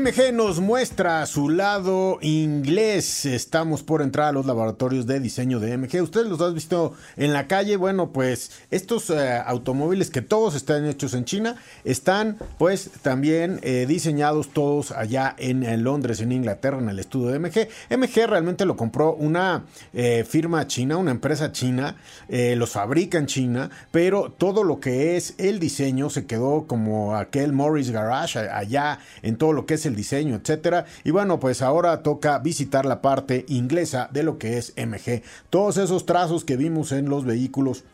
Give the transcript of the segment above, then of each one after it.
MG nos muestra su lado inglés. Estamos por entrar a los laboratorios de diseño de MG. Ustedes los han visto en la calle. Bueno, pues estos eh, automóviles que todos están hechos en China están pues también eh, diseñados todos allá en, Londres, en Inglaterra, en el estudio de MG. MG realmente lo compró una eh, firma china, una empresa china. los fabrica en China, pero todo lo que es el diseño se quedó como aquel Morris Garage allá en todo lo que es el diseño, etcétera. Y bueno, pues ahora toca visitar la parte inglesa de lo que es MG. Todos esos trazos que vimos en los vehículos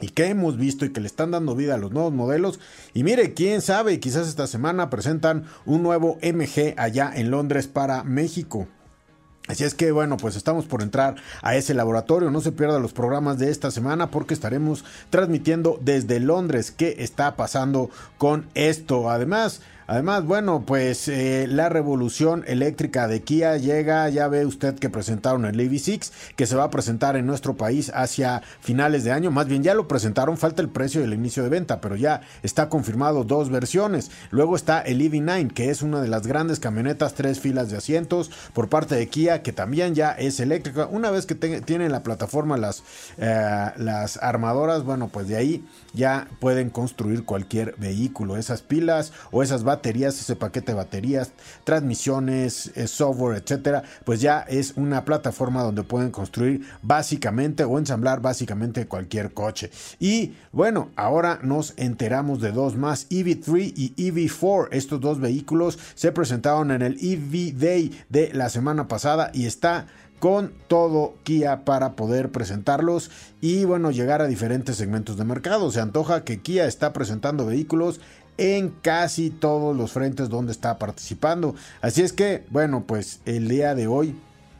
y que hemos visto y que le están dando vida a los nuevos modelos. Y mire, quién sabe, quizás esta semana presentan un nuevo MG allá en Londres para México. Así es que bueno, pues estamos por entrar a ese laboratorio. No se pierda los programas de esta semana porque estaremos transmitiendo desde Londres qué está pasando con esto. Además, Además, bueno, pues eh, la revolución eléctrica de Kia llega, ya ve usted que presentaron el EV6, que se va a presentar en nuestro país hacia finales de año, más bien ya lo presentaron, falta el precio del inicio de venta, pero ya está confirmado dos versiones. Luego está el EV9, que es una de las grandes camionetas, tres filas de asientos por parte de Kia, que también ya es eléctrica. Una vez que tienen la plataforma las, eh, las armadoras, bueno, pues de ahí ya pueden construir cualquier vehículo, esas pilas o esas baterías baterías, ese paquete de baterías, transmisiones, eh, software, etcétera, pues ya es una plataforma donde pueden construir básicamente o ensamblar básicamente cualquier coche. Y bueno, ahora nos enteramos de dos más, EV3 y EV4. Estos dos vehículos se presentaron en el EV Day de la semana pasada y está con todo Kia para poder presentarlos y bueno llegar a diferentes segmentos de mercado. Se antoja que Kia está presentando vehículos en casi todos los frentes donde está participando. Así es que, bueno, pues el día de hoy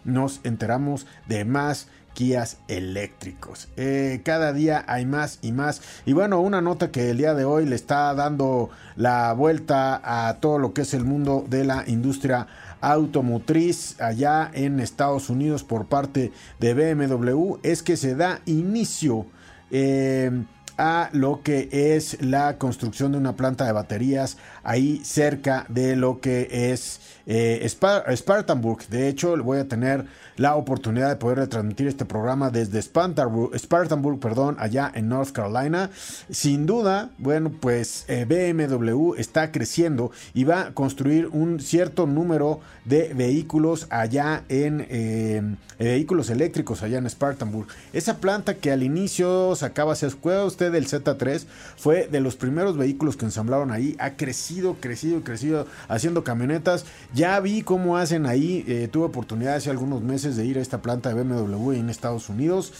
nos enteramos de más Kias eléctricos. Eh, cada día hay más y más. Y bueno, una nota que el día de hoy le está dando la vuelta a todo lo que es el mundo de la industria automotriz allá en Estados Unidos por parte de BMW es que se da inicio. Eh, a lo que es la construcción de una planta de baterías ahí cerca de lo que es eh, Spartanburg. De hecho, voy a tener la oportunidad de poder retransmitir este programa desde Spartanburg, perdón, allá en North Carolina. Sin duda, bueno, pues eh, BMW está creciendo y va a construir un cierto número de vehículos allá en eh, vehículos eléctricos allá en Spartanburg. Esa planta que al inicio sacaba, se acuerda usted del Z3, fue de los primeros vehículos que ensamblaron ahí, ha crecido, crecido, crecido haciendo camionetas. Ya vi cómo hacen ahí, eh, tuve oportunidad hace algunos meses de ir a esta planta de BMW en Estados Unidos.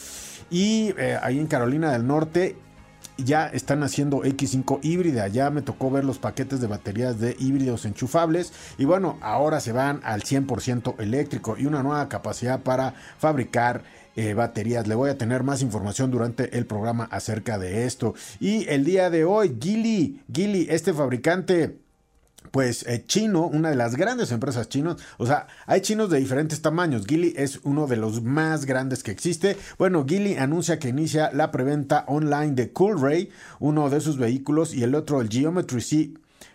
Y eh, ahí en Carolina del Norte ya están haciendo X5 híbrida. Ya me tocó ver los paquetes de baterías de híbridos enchufables. Y bueno, ahora se van al 100% eléctrico y una nueva capacidad para fabricar eh, baterías. Le voy a tener más información durante el programa acerca de esto. Y el día de hoy, Gili, Gili, este fabricante pues eh, chino, una de las grandes empresas chinos, o sea, hay chinos de diferentes tamaños. Geely es uno de los más grandes que existe. Bueno, Geely anuncia que inicia la preventa online de Coolray, uno de sus vehículos, y el otro, el Geometry C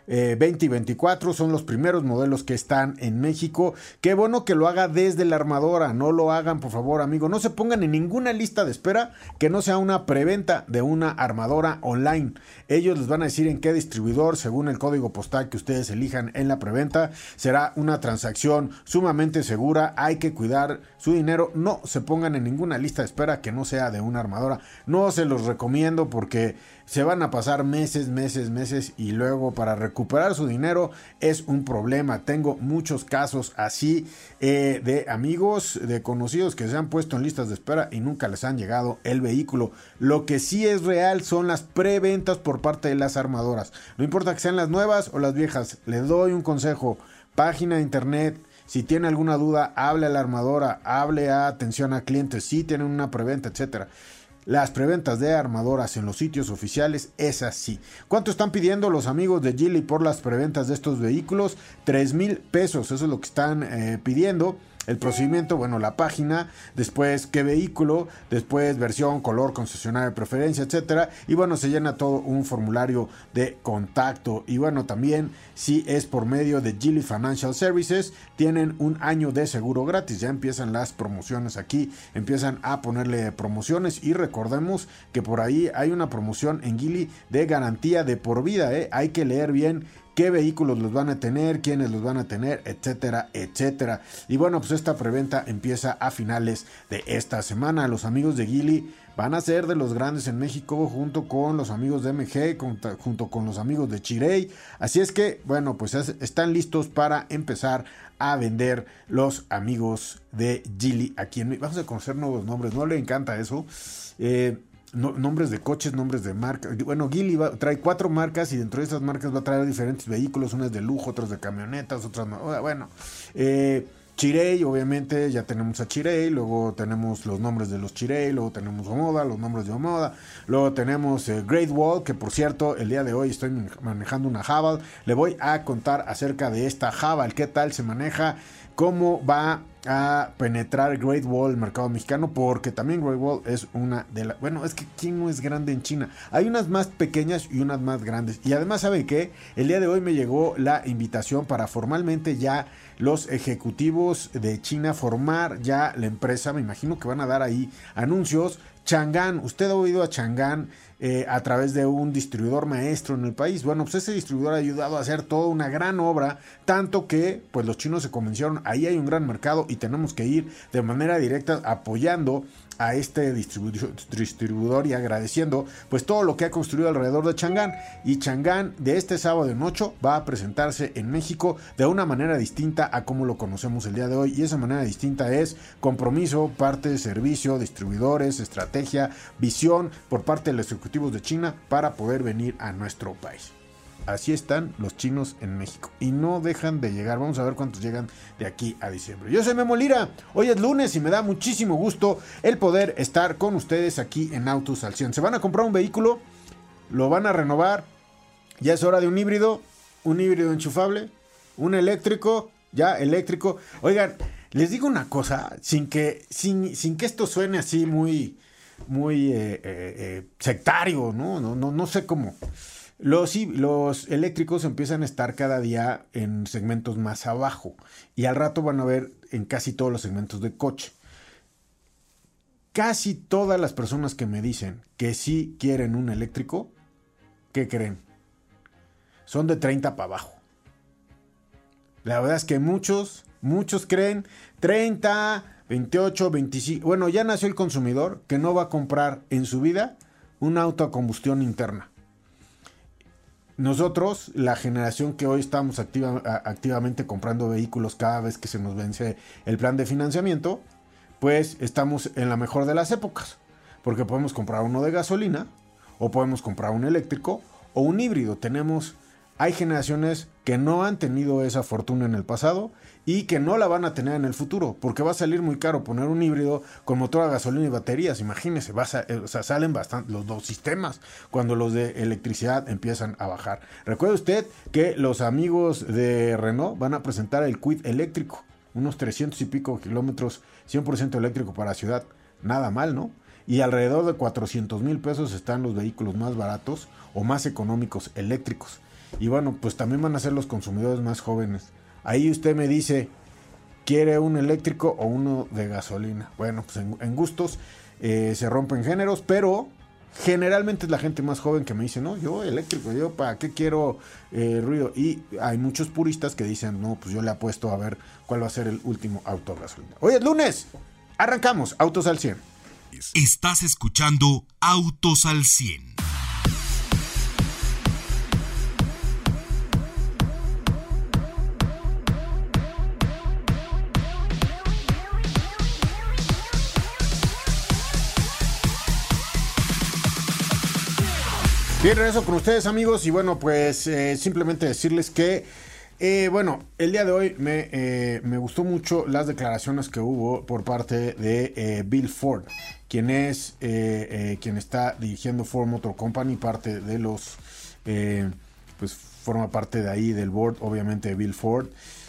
20 eh, y 24 son los primeros modelos que están en México. Qué bueno que lo haga desde la armadora, no lo hagan por favor amigo, no se pongan en ninguna lista de espera que no sea una preventa de una armadora online. Ellos les van a decir en qué distribuidor, según el código postal que ustedes elijan en la preventa, será una transacción sumamente segura, hay que cuidar su dinero, no se pongan en ninguna lista de espera que no sea de una armadora. No se los recomiendo porque se van a pasar meses, meses, meses y luego para recuperar recuperar su dinero es un problema. Tengo muchos casos así eh, de amigos, de conocidos que se han puesto en listas de espera y nunca les han llegado el vehículo. Lo que sí es real son las preventas por parte de las armadoras. No importa que sean las nuevas o las viejas, le doy un consejo. Página de internet. Si tiene alguna duda, hable a la armadora, hable a atención a clientes, si tienen una preventa, etcétera. Las preventas de armadoras en los sitios oficiales es así. ¿Cuánto están pidiendo los amigos de Gili por las preventas de estos vehículos? 3 mil pesos, eso es lo que están eh, pidiendo el procedimiento, bueno, la página, después qué vehículo, después versión, color, concesionario de preferencia, etcétera. Y bueno, se llena todo un formulario de contacto. Y bueno, también si es por medio de Gili Financial Services, tienen un año de seguro gratis. Ya empiezan las promociones aquí, empiezan a ponerle promociones. Y recordemos que por ahí hay una promoción en Gili de garantía de por vida. ¿eh? Hay que leer bien qué vehículos los van a tener, quiénes los van a tener, etcétera, etcétera. Y bueno, pues esta preventa empieza a finales de esta semana. Los amigos de Gili van a ser de los grandes en México junto con los amigos de MG, junto con los amigos de Chirey. Así es que, bueno, pues están listos para empezar a vender los amigos de Gili aquí en Vamos a conocer nuevos nombres, ¿no le encanta eso? Eh, nombres de coches, nombres de marcas. Bueno, Gili trae cuatro marcas y dentro de esas marcas va a traer diferentes vehículos, unas de lujo, otras de camionetas, otras no. Bueno, eh, Chirey, obviamente ya tenemos a Chirey, luego tenemos los nombres de los Chirey, luego tenemos Omoda, los nombres de Omoda, luego tenemos eh, Great Wall, que por cierto el día de hoy estoy manejando una Haval, le voy a contar acerca de esta Haval, qué tal se maneja, cómo va a penetrar Great Wall, el mercado mexicano, porque también Great Wall es una de las... Bueno, es que ¿quién no es grande en China? Hay unas más pequeñas y unas más grandes. Y además, ¿saben qué? El día de hoy me llegó la invitación para formalmente ya los ejecutivos de China formar ya la empresa. Me imagino que van a dar ahí anuncios. Chang'an, usted ha oído a Chang'an eh, a través de un distribuidor maestro en el país. Bueno, pues ese distribuidor ha ayudado a hacer toda una gran obra, tanto que pues los chinos se convencieron, ahí hay un gran mercado y tenemos que ir de manera directa apoyando a este distribuidor y agradeciendo pues todo lo que ha construido alrededor de Chang'an. Y Chang'an de este sábado en 8 va a presentarse en México de una manera distinta a como lo conocemos el día de hoy. Y esa manera distinta es compromiso, parte de servicio, distribuidores, estrategia, visión por parte de los ejecutivos de China para poder venir a nuestro país así están los chinos en México. Y no dejan de llegar. Vamos a ver cuántos llegan de aquí a diciembre. Yo soy Memo Lira. Hoy es lunes y me da muchísimo gusto el poder estar con ustedes aquí en Autos al 100. Se van a comprar un vehículo, lo van a renovar. Ya es hora de un híbrido, un híbrido enchufable, un eléctrico, ya eléctrico. Oigan, les digo una cosa, sin que, sin, sin que esto suene así muy, muy eh, eh, eh, sectario, ¿no? No, no, no sé cómo. Los, eléctricos empiezan a estar cada día en segmentos más abajo y al rato van a ver en casi todos los segmentos de coche. Casi todas las personas que me dicen que sí quieren un eléctrico, ¿qué creen? Son de 30 para abajo. La verdad es que muchos, muchos creen 30, 28, 25. Bueno, ya nació el consumidor que no va a comprar en su vida un auto a combustión interna. Nosotros, la generación que hoy estamos activamente comprando vehículos cada vez que se nos vence el plan de financiamiento, pues estamos en la mejor de las épocas, porque podemos comprar uno de gasolina, o podemos comprar un eléctrico, o un híbrido. Tenemos, hay generaciones que no han tenido esa fortuna en el pasado y que no la van a tener en el futuro, porque va a salir muy caro poner un híbrido con motor a gasolina y baterías. Imagínense, va eh, o sea, salen bastante los dos sistemas cuando los de electricidad empiezan a bajar. Recuerde usted que los amigos de Renault van a presentar el Quid eléctrico, unos 300 y pico kilómetros, 100% eléctrico para ciudad. Nada mal, ¿no? Y alrededor de 400 mil pesos están los vehículos más baratos o más económicos eléctricos. Y bueno, pues también van a ser los consumidores más jóvenes Ahí usted me dice, ¿quiere un eléctrico o uno de gasolina? Bueno, pues en, gustos eh, se rompen géneros, pero generalmente es la gente más joven que me dice, no, yo eléctrico, yo para qué quiero eh, ruido. Y hay muchos puristas que dicen, no, pues yo le apuesto a ver cuál va a ser el último auto gasolina. Hoy es lunes, arrancamos, Autos al 100. Estás escuchando Autos al 100. Bien, regreso con ustedes amigos y bueno, pues eh, simplemente decirles que, eh, bueno, el día de hoy me, eh, me, gustó mucho las declaraciones que hubo por parte de Bill Ford, quien es, quien está dirigiendo Ford Motor Company, parte de los, pues forma parte de ahí del board, obviamente, de Bill Ford.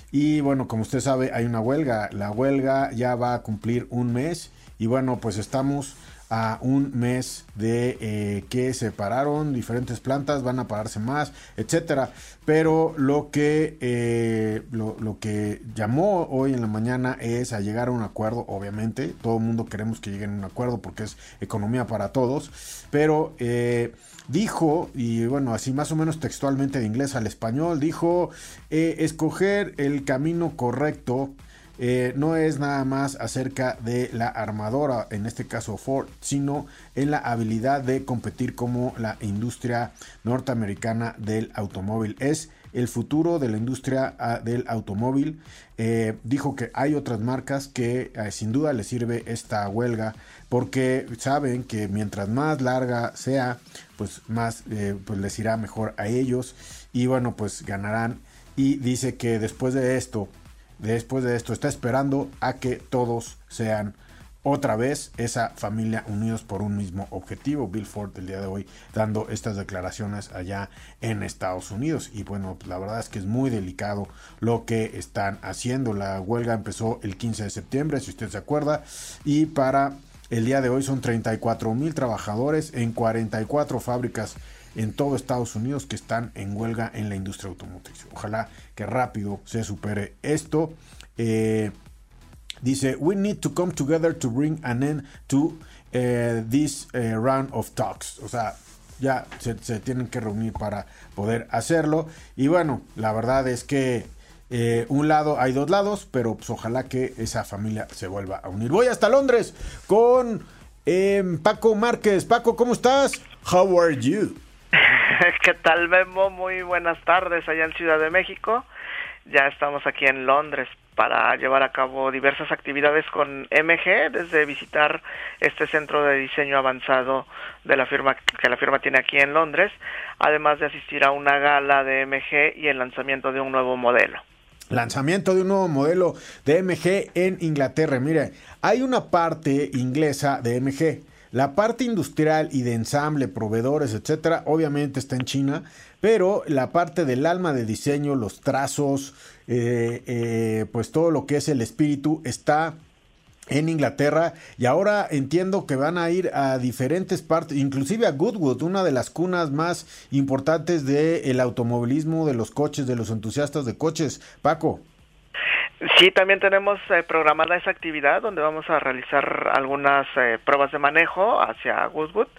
Y bueno, como usted sabe, hay una huelga, la huelga ya va a cumplir un mes y bueno, pues estamos a un mes de eh, que se pararon diferentes plantas, van a pararse más, etcétera. Pero lo que, eh, lo, que llamó hoy en la mañana es a llegar a un acuerdo, obviamente. Todo el mundo queremos que lleguen a un acuerdo porque es economía para todos. Pero eh, dijo, y bueno, así más o menos textualmente de inglés al español, dijo escoger el camino correcto eh, no es nada más acerca de la armadora, en este caso Ford, sino en la habilidad de competir como la industria norteamericana del automóvil. Es el futuro de la industria ah, del automóvil. Eh, dijo que hay otras marcas que eh, sin duda les sirve esta huelga porque saben que mientras más larga sea, pues más pues les irá mejor a ellos y bueno, pues ganarán. Y dice que después de esto, después de esto está esperando a que todos sean otra vez esa familia unidos por un mismo objetivo. Bill Ford el día de hoy dando estas declaraciones allá en Estados Unidos. Y bueno, la verdad es que es muy delicado lo que están haciendo. La huelga empezó el 15 de septiembre, si usted se acuerda. Y para el día de hoy son 34 mil trabajadores en 44 fábricas en todo Estados Unidos que están en huelga en la industria automotriz. Ojalá que rápido se supere esto. Eh, dice, we need to come together to bring an end to eh, this eh, round of talks. O sea, ya se, tienen que reunir para poder hacerlo. Y bueno, la verdad es que un lado, hay dos lados, pero pues ojalá que esa familia se vuelva a unir. Voy hasta Londres con Paco Márquez. Paco, ¿cómo estás? How are you? ¿Qué tal, Memo? Muy buenas tardes allá en Ciudad de México. Ya estamos aquí en Londres para llevar a cabo diversas actividades con MG, desde visitar este centro de diseño avanzado de la firma que la firma tiene aquí en Londres, además de asistir a una gala de MG y el lanzamiento de un nuevo modelo. Lanzamiento de un nuevo modelo de MG en Inglaterra. Mire, hay una parte inglesa de MG la parte industrial y de ensamble, proveedores, etcétera, obviamente está en China, pero la parte del alma de diseño, los trazos, eh, eh, pues todo lo que es el espíritu está en Inglaterra y ahora entiendo que van a ir a diferentes partes, inclusive a Goodwood, una de las cunas más importantes del automovilismo, de los coches, de los entusiastas de coches. Paco. Sí, también tenemos eh, programada esa actividad donde vamos a realizar algunas eh, pruebas de manejo hacia Goodwood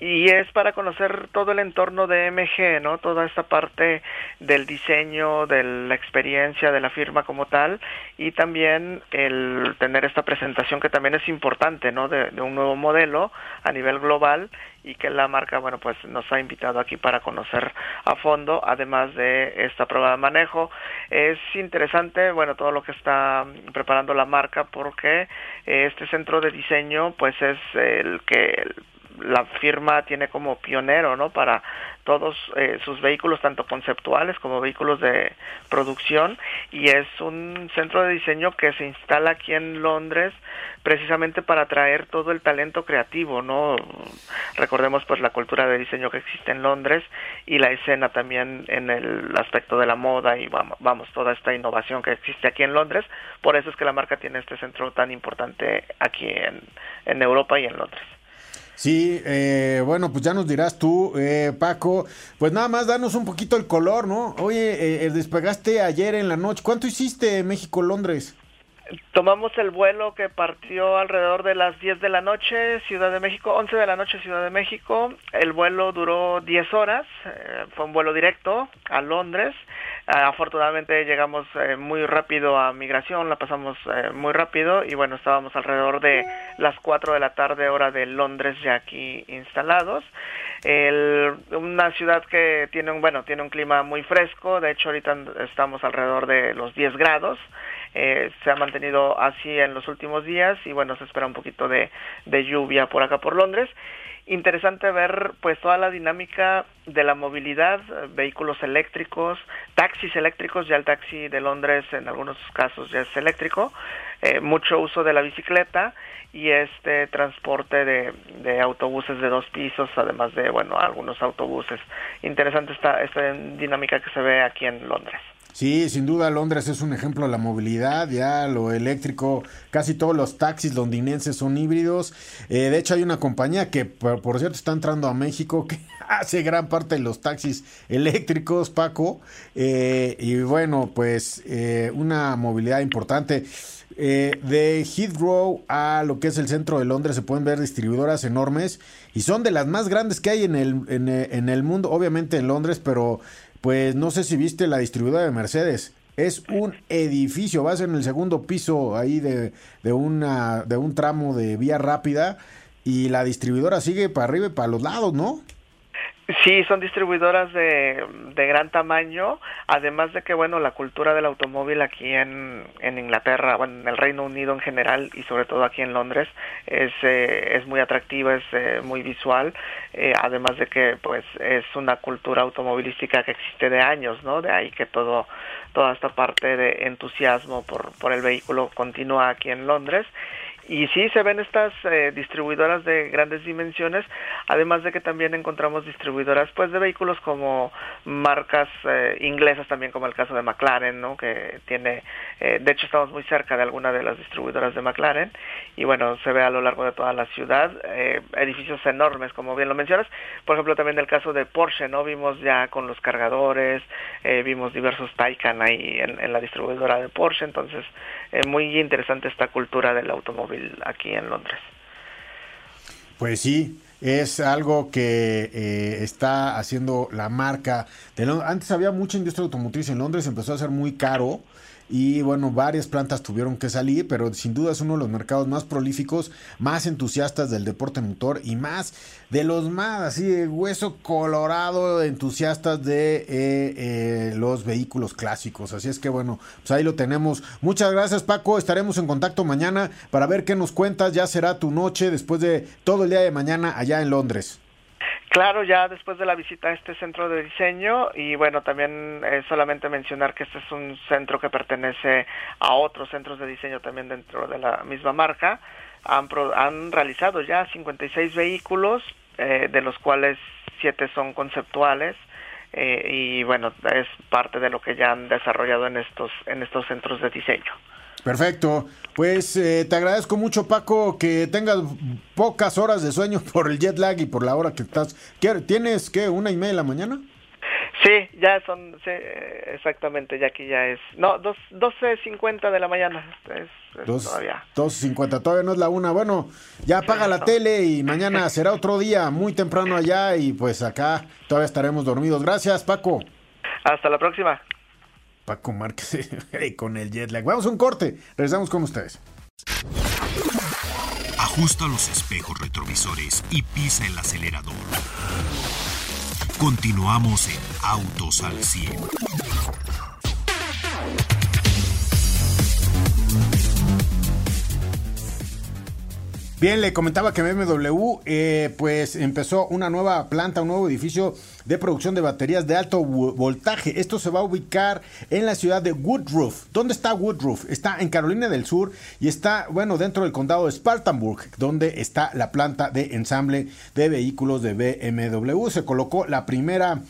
y es para conocer todo el entorno de MG, ¿no? Toda esta parte del diseño, de la experiencia de la firma como tal y también el tener esta presentación que también es importante, ¿no? De, un nuevo modelo a nivel global y que la marca, bueno, pues nos ha invitado aquí para conocer a fondo, además de esta prueba de manejo. Es interesante, bueno, todo lo que está preparando la marca porque este centro de diseño, pues es el que la firma tiene como pionero, ¿no? Para todos eh, sus vehículos, tanto conceptuales como vehículos de producción, y es un centro de diseño que se instala aquí en Londres precisamente para atraer todo el talento creativo, ¿no? Recordemos pues la cultura de diseño que existe en Londres y la escena también en el aspecto de la moda y vamos, vamos toda esta innovación que existe aquí en Londres, por eso es que la marca tiene este centro tan importante aquí en, en Europa y en Londres. Sí, eh, bueno, pues ya nos dirás tú, eh, Paco. Pues nada más danos un poquito el color, ¿no? Oye, eh, despegaste ayer en la noche. ¿Cuánto hiciste México-Londres? Tomamos el vuelo que partió alrededor de las 10 de la noche, Ciudad de México, 11 de la noche, Ciudad de México. El vuelo duró 10 horas, fue un vuelo directo a Londres. Afortunadamente llegamos muy rápido a migración, la pasamos muy rápido y bueno, estábamos alrededor de las 4 de la tarde hora de Londres ya aquí instalados. El, una ciudad que tiene un, bueno, tiene un clima muy fresco, de hecho ahorita estamos alrededor de los 10 grados eh, se ha mantenido así en los últimos días y bueno, se espera un poquito de, lluvia por acá por Londres interesante ver pues toda la dinámica de la movilidad, vehículos eléctricos, taxis eléctricos, ya el taxi de Londres en algunos casos ya es eléctrico, eh, mucho uso de la bicicleta y este transporte de, de, autobuses de dos pisos, además de bueno algunos autobuses. Interesante esta, esta dinámica que se ve aquí en Londres. Sí, sin duda Londres es un ejemplo de la movilidad, ya lo eléctrico, casi todos los taxis londinenses son híbridos. Eh, de hecho hay una compañía que por, cierto está entrando a México que hace gran parte de los taxis eléctricos, Paco. Eh, y bueno, pues eh, una movilidad importante. de Heathrow a lo que es el centro de Londres se pueden ver distribuidoras enormes y son de las más grandes que hay en el, en el mundo, obviamente en Londres, pero pues no sé si viste la distribuidora de Mercedes. Es un edificio, vas en el segundo piso ahí de, de, una, de un tramo de vía rápida y la distribuidora sigue para arriba y para los lados, ¿no? Sí, son distribuidoras de, de, gran tamaño, además de que, bueno, la cultura del automóvil aquí en, en Inglaterra, bueno, en el Reino Unido en general y sobre todo aquí en Londres es, eh, es muy atractiva, es eh, muy visual, eh, además de que, pues, es una cultura automovilística que existe de años, ¿no? De ahí que todo, toda esta parte de entusiasmo por, por el vehículo continúa aquí en Londres y sí, se ven estas eh, distribuidoras de grandes dimensiones, además de que también encontramos distribuidoras pues de vehículos como marcas eh, inglesas también, como el caso de McLaren, ¿no? que tiene, eh, de hecho estamos muy cerca de alguna de las distribuidoras de McLaren, y bueno, se ve a lo largo de toda la ciudad, edificios enormes, como bien lo mencionas, por ejemplo también el caso de Porsche, ¿no? Vimos ya con los cargadores, vimos diversos Taycan ahí en, en la distribuidora de Porsche, entonces muy interesante esta cultura del automóvil aquí en Londres. Pues sí, es algo que eh, está haciendo la marca de Londres. Antes había mucha industria automotriz en Londres, empezó a ser muy caro y bueno, varias plantas tuvieron que salir, pero sin duda es uno de los mercados más prolíficos, más entusiastas del deporte motor y más de los más así de hueso colorado entusiastas de eh, eh, los vehículos clásicos. Así es que bueno, pues ahí lo tenemos. Muchas gracias Paco, estaremos en contacto mañana para ver qué nos cuentas. Ya será tu noche después de todo el día de mañana allá en Londres. Claro, ya después de la visita a este centro de diseño y bueno, también eh, solamente mencionar que este es un centro que pertenece a otros centros de diseño también dentro de la misma marca. Han, han realizado ya 56 vehículos, eh, de los cuales 7 son conceptuales. Eh, y bueno, es parte de lo que ya han desarrollado en estos, en estos centros de diseño. Perfecto. Pues eh, te agradezco mucho, Paco, que tengas pocas horas de sueño por el jet lag y por la hora que estás. ¿Tienes qué? ¿Una y media de la mañana? Sí, ya son, sí, exactamente, ya aquí ya es. No, 12.50 de la mañana. Es, todavía. 12.50, todavía no es la una. Bueno, ya apaga la tele y mañana será otro día, muy temprano allá y pues acá todavía estaremos dormidos. Gracias, Paco. Hasta la próxima. Paco Márquez con el jet lag. Vamos a un corte, regresamos con ustedes. Ajusta los espejos retrovisores y pisa el acelerador. Continuamos en Autos al 100. Bien, le comentaba que BMW eh, pues empezó una nueva planta, un nuevo edificio de producción de baterías de alto voltaje. Esto se va a ubicar en la ciudad de Woodruff. ¿Dónde está Woodruff? Está en Carolina del Sur y está, bueno, dentro del condado de Spartanburg, donde está la planta de ensamble de vehículos de BMW. Se colocó la primera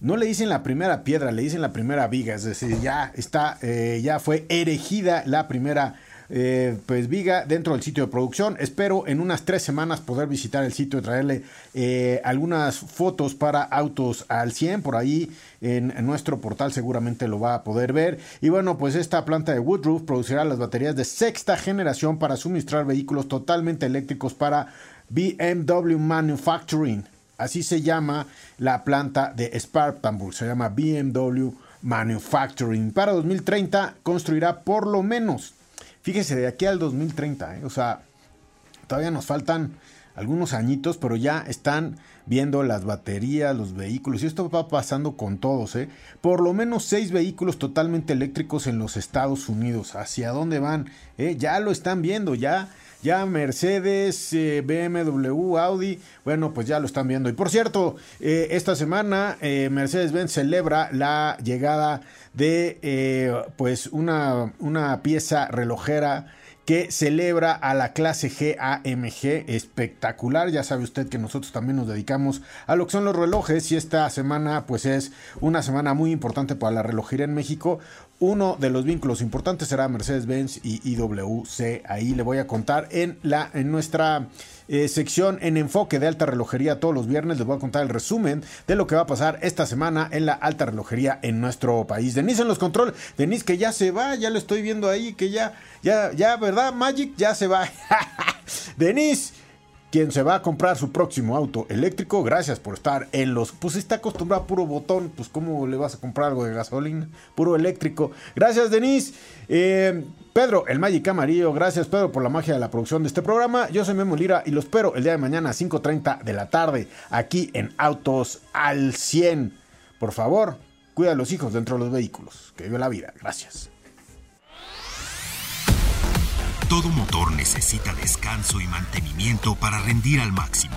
no le dicen la primera piedra, le dicen la primera viga, es decir, ya está, eh, ya fue erigida la primera eh, pues Viga dentro del sitio de producción. Espero en unas tres semanas poder visitar el sitio y traerle eh, algunas fotos para autos al 100 por ahí en, nuestro portal seguramente lo va a poder ver. Y bueno, pues esta planta de Woodruff producirá las baterías de sexta generación para suministrar vehículos totalmente eléctricos para BMW Manufacturing. Así se llama la planta de Spartanburg, se llama BMW Manufacturing. Para 2030 construirá por lo menos Fíjese, de aquí al 2030, ¿eh? o sea, todavía nos faltan algunos añitos, pero ya están viendo las baterías, los vehículos, y esto va pasando con todos, ¿eh? Por lo menos seis vehículos totalmente eléctricos en los Estados Unidos. ¿Hacia dónde van? ¿Eh? Ya lo están viendo, ya ya Mercedes, eh, BMW, Audi, bueno, pues ya lo están viendo. Y por cierto, eh, esta semana eh, Mercedes-Benz celebra la llegada de pues una, una pieza relojera que celebra a la clase GAMG espectacular. Ya sabe usted que nosotros también nos dedicamos a lo que son los relojes y esta semana pues es una semana muy importante para la relojería en México. Uno de los vínculos importantes será Mercedes-Benz y IWC. Ahí le voy a contar en, la, en nuestra eh, sección en enfoque de alta relojería todos los viernes. Les voy a contar el resumen de lo que va a pasar esta semana en la alta relojería en nuestro país. Denise en los control. Denise que ya se va, ya lo estoy viendo ahí, que ya, ya, ya, ¿verdad? Magic ya se va. Denise quien se va a comprar su próximo auto eléctrico. Gracias por estar en los. Pues está acostumbrado a puro botón. Pues, ¿cómo le vas a comprar algo de gasolina? Puro eléctrico. Gracias, Denise. Eh, Pedro, el Magic Amarillo. Gracias, Pedro, por la magia de la producción de este programa. Yo soy Memo Lira y lo espero el día de mañana a 5:30 de la tarde aquí en Autos al 100. Por favor, cuida a los hijos dentro de los vehículos. Que vive la vida. Gracias. Todo motor necesita descanso y mantenimiento para rendir al máximo.